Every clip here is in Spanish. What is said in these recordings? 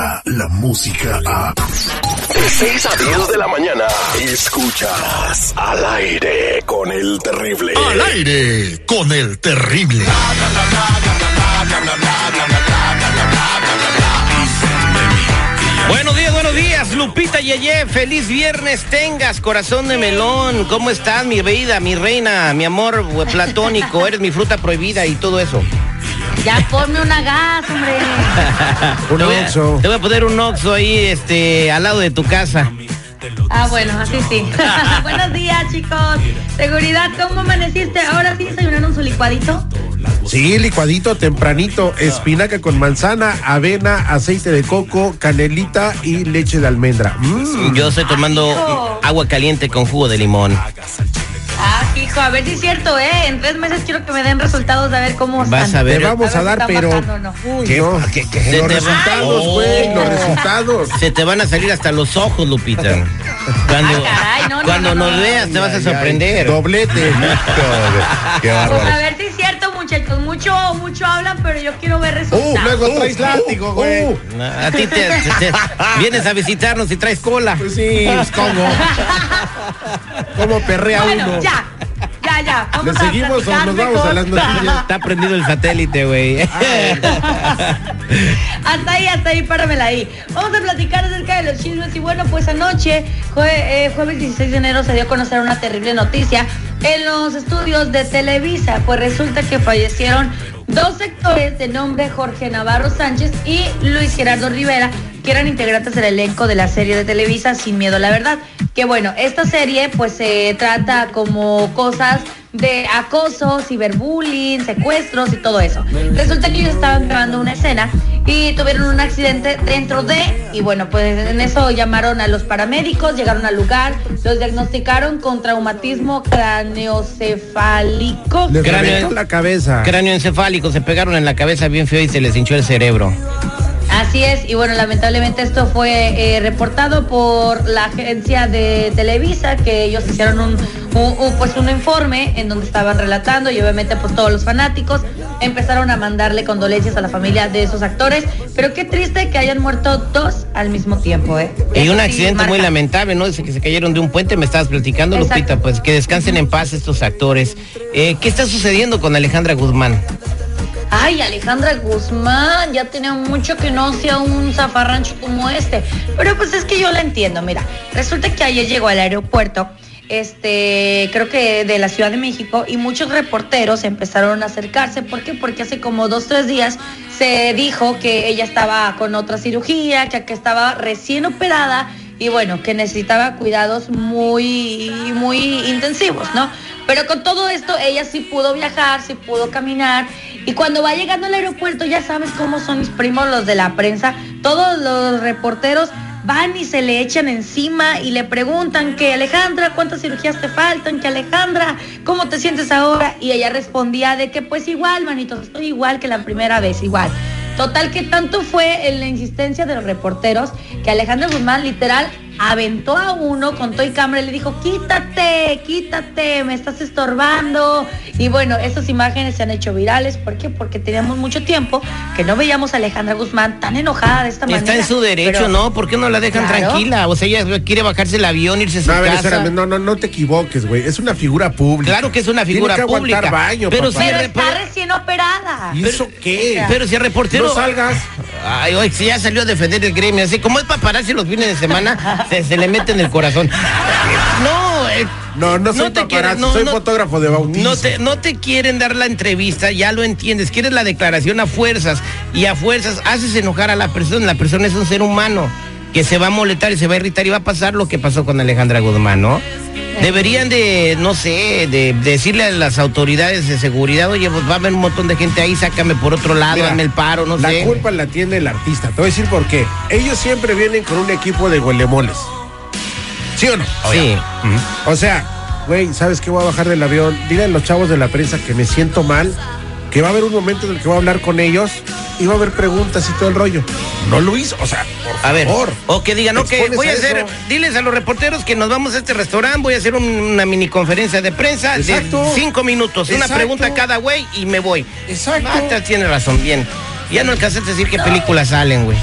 llega la música a... De 6 a 10 de la mañana, escuchas al aire con el terrible. Al aire con el terrible. Buenos días, buenos días, Lupita Yeye, feliz viernes tengas, corazón de melón, ¿cómo estás mi vida, mi reina, mi amor platónico, eres mi fruta prohibida y todo eso? Ya ponme una gas, hombre. un a, te voy a poner un oxo ahí, este, al lado de tu casa. Ah, bueno, así sí. Buenos días, chicos. Seguridad, ¿cómo amaneciste? Ahora sí desayunaron su licuadito. Sí, licuadito tempranito, espinaca con manzana, avena, aceite de coco, canelita y leche de almendra. Mm. Yo estoy tomando agua caliente con jugo de limón. Hijo, a ver si es cierto, ¿eh? En tres meses quiero que me den resultados de a ver cómo Vas están. a ver. Te vamos a, dar, pero... no. Uy, ¿Qué? no. ¿Qué- qué? Los te resultados, güey, los Oh. resultados. Se te van a salir hasta los ojos, Lupita. Cuando, Ah, caray, no, no, cuando no, nos no. veas te vas a Ay, sorprender. ay, Doblete. Qué Pues a bárbaro. ver si es cierto, muchachos. Mucho, mucho hablan, pero yo quiero ver Uh, resultados. luego traes látigo, güey. Uh, A ti te, te- te- vienes a visitarnos y traes cola. Pues sí, pues cómo. ¿Cómo perrea bueno, uno? ya, ya, ya. ¿Le Vamos seguimos o platicar nos vamos mejor. a las noticias? Está prendido el satélite, güey. hasta ahí, hasta ahí, páramela ahí. Vamos a platicar acerca de los chismes. Y bueno, pues anoche, jue- eh, jueves 16 de enero, se dio a conocer una terrible noticia en los estudios de Televisa. Pues resulta que fallecieron dos sectores de nombre Jorge Navarro Sánchez y Luis Gerardo Rivera, que eran integrantes del elenco de la serie de Televisa Sin Miedo a la Verdad. Que bueno, esta serie pues se trata como cosas de acoso, ciberbullying, secuestros y todo eso. Resulta que ellos estaban grabando una escena y tuvieron un accidente dentro de, y bueno, pues en eso llamaron a los paramédicos, llegaron al lugar, los diagnosticaron con traumatismo craneocefálico. Le Cráneo- la cabeza. Cráneo encefálico, se pegaron en la cabeza bien feo y se les hinchó el cerebro. Así es, y bueno, lamentablemente esto fue eh, reportado por la agencia de Televisa, que ellos hicieron un, un- un, pues un informe en donde estaban relatando y obviamente pues todos los fanáticos empezaron a mandarle condolencias a la familia de esos actores, pero qué triste que hayan muerto dos al mismo tiempo, ¿eh? Y Eso un sí accidente muy lamentable, ¿no? Dice que se cayeron de un puente, me estabas platicando, Exacto. Lupita, pues que descansen en paz estos actores. Eh, ¿Qué está sucediendo con Alejandra Guzmán? Ay, Alejandra Guzmán, ya tenía mucho que no hacía un zafarrancho como este. Pero pues es que yo la entiendo, mira. Resulta que ayer llegó al aeropuerto, este, creo que de la Ciudad de México, y muchos reporteros empezaron a acercarse. ¿Por qué? Porque hace como dos, tres días se dijo que ella estaba con otra cirugía, que, que estaba recién operada y bueno, que necesitaba cuidados muy, muy intensivos, ¿no? Pero con todo esto ella sí pudo viajar, sí pudo caminar y cuando va llegando al aeropuerto ya sabes cómo son mis primos los de la prensa, todos los reporteros van y se le echan encima y le preguntan que Alejandra, ¿cuántas cirugías te faltan? Que Alejandra, ¿cómo te sientes ahora? Y ella respondía de que pues igual, manito, estoy igual que la primera vez, igual. Total que tanto fue en la insistencia de los reporteros que Alejandra Guzmán literal aventó a uno con todo y cámara y le dijo, quítate, quítate, me estás estorbando. Y bueno, esas imágenes se han hecho virales. ¿Por qué? Porque teníamos mucho tiempo que no veíamos a Alejandra Guzmán tan enojada de esta manera. Está en su derecho, Pero- ¿no? ¿Por qué no la dejan Claro. tranquila? O sea, ella quiere bajarse el avión, irse a su No, a ver, casa. espérame, no, no, no te equivoques, güey. Es una figura pública. Claro que es una Tiene figura que aguantar pública. baño, pero papá. si Pero el está recién operada. ¿Y eso qué? pero si el reportero. No salgas. Ay, oye, si ya salió a defender el gremio, así como es paparazzi los fines de semana, se, se le mete en el corazón. No, eh, No, no soy te quieren- soy fotógrafo de bautismo. No te, no te quieren dar la entrevista, ya lo entiendes. Quieres la declaración a fuerzas y a fuerzas haces enojar a la persona. La persona es un ser humano que se va a molestar y se va a irritar y va a pasar lo que pasó con Alejandra Guzmán, ¿no? Deberían de, no sé, de, decirle a las autoridades de seguridad, oye, pues va a haber un montón de gente ahí, sácame por otro lado, Mira, hazme el paro, no la sé. culpa la tiene el artista. Te voy a decir por qué. Ellos siempre vienen con un equipo de huelemoles. ¿Sí o no? Sí. O sea, güey, ¿sabes qué? Voy a bajar del avión. Dile a los chavos de la prensa que me siento mal, que va a haber un momento en el que voy a hablar con ellos y va a haber preguntas y todo el rollo. No lo hizo, o sea, por A ver, o que digan, ok, voy a a hacer, eso. diles a los reporteros que nos vamos a este restaurante, voy a hacer un- una mini conferencia de prensa Exacto. de cinco minutos, una pregunta a cada güey y me voy. Exacto. Ah, te- tiene razón, bien. Ya no alcanzaste a decir qué películas salen, güey.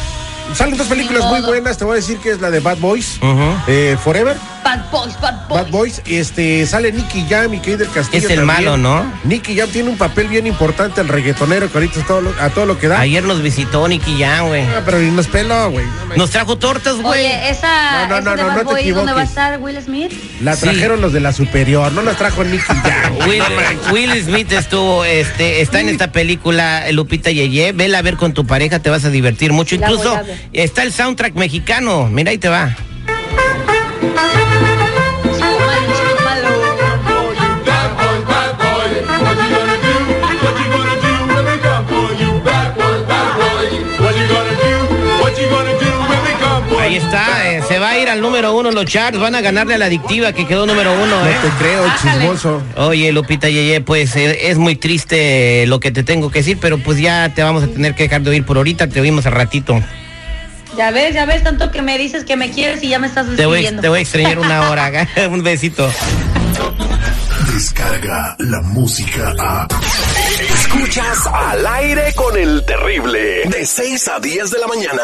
Salen dos películas muy buenas. Te voy a decir que es la de Bad Boys, eh, Forever. Bad Boys, Bad Boys. Bad Boys, este, sale Nicky Jam y Kay del Castillo. Es el también. malo, ¿no? Nicky Jam tiene un papel bien importante, el reggaetonero que ahorita es todo lo- a todo lo que da. Ayer nos visitó Nicky Jam, güey. Ah, pero ni nos peló, güey. No me- Nos trajo tortas, güey. Oye, esa, No, no, esa no, de no, no te Boys, ¿dónde va a equivoques. estar Will Smith? La Sí. trajeron los de la superior, no la trajo Nicky Jam. Will, Will Smith estuvo, este, está en esta película Lupita Yeye. Vela a ver con tu pareja, te vas a divertir mucho. La Incluso está el soundtrack mexicano. Mira, ahí te va. Ahí está, eh, se va a ir al número uno los charts, van a ganarle a la adictiva que quedó número uno, No ¿eh? te creo, Bájale. chismoso. Oye, Lupita Yeye, pues eh, es muy triste lo que te tengo que decir, pero pues ya te vamos a tener que dejar de oír por ahorita, te oímos al ratito. Ya ves, ya ves, tanto que me dices que me quieres y ya me estás Te voy, despidiendo. te voy a extrañar una hora, un besito. Descarga la música a. Escuchas al aire con el terrible. De 6 a 10 de la mañana.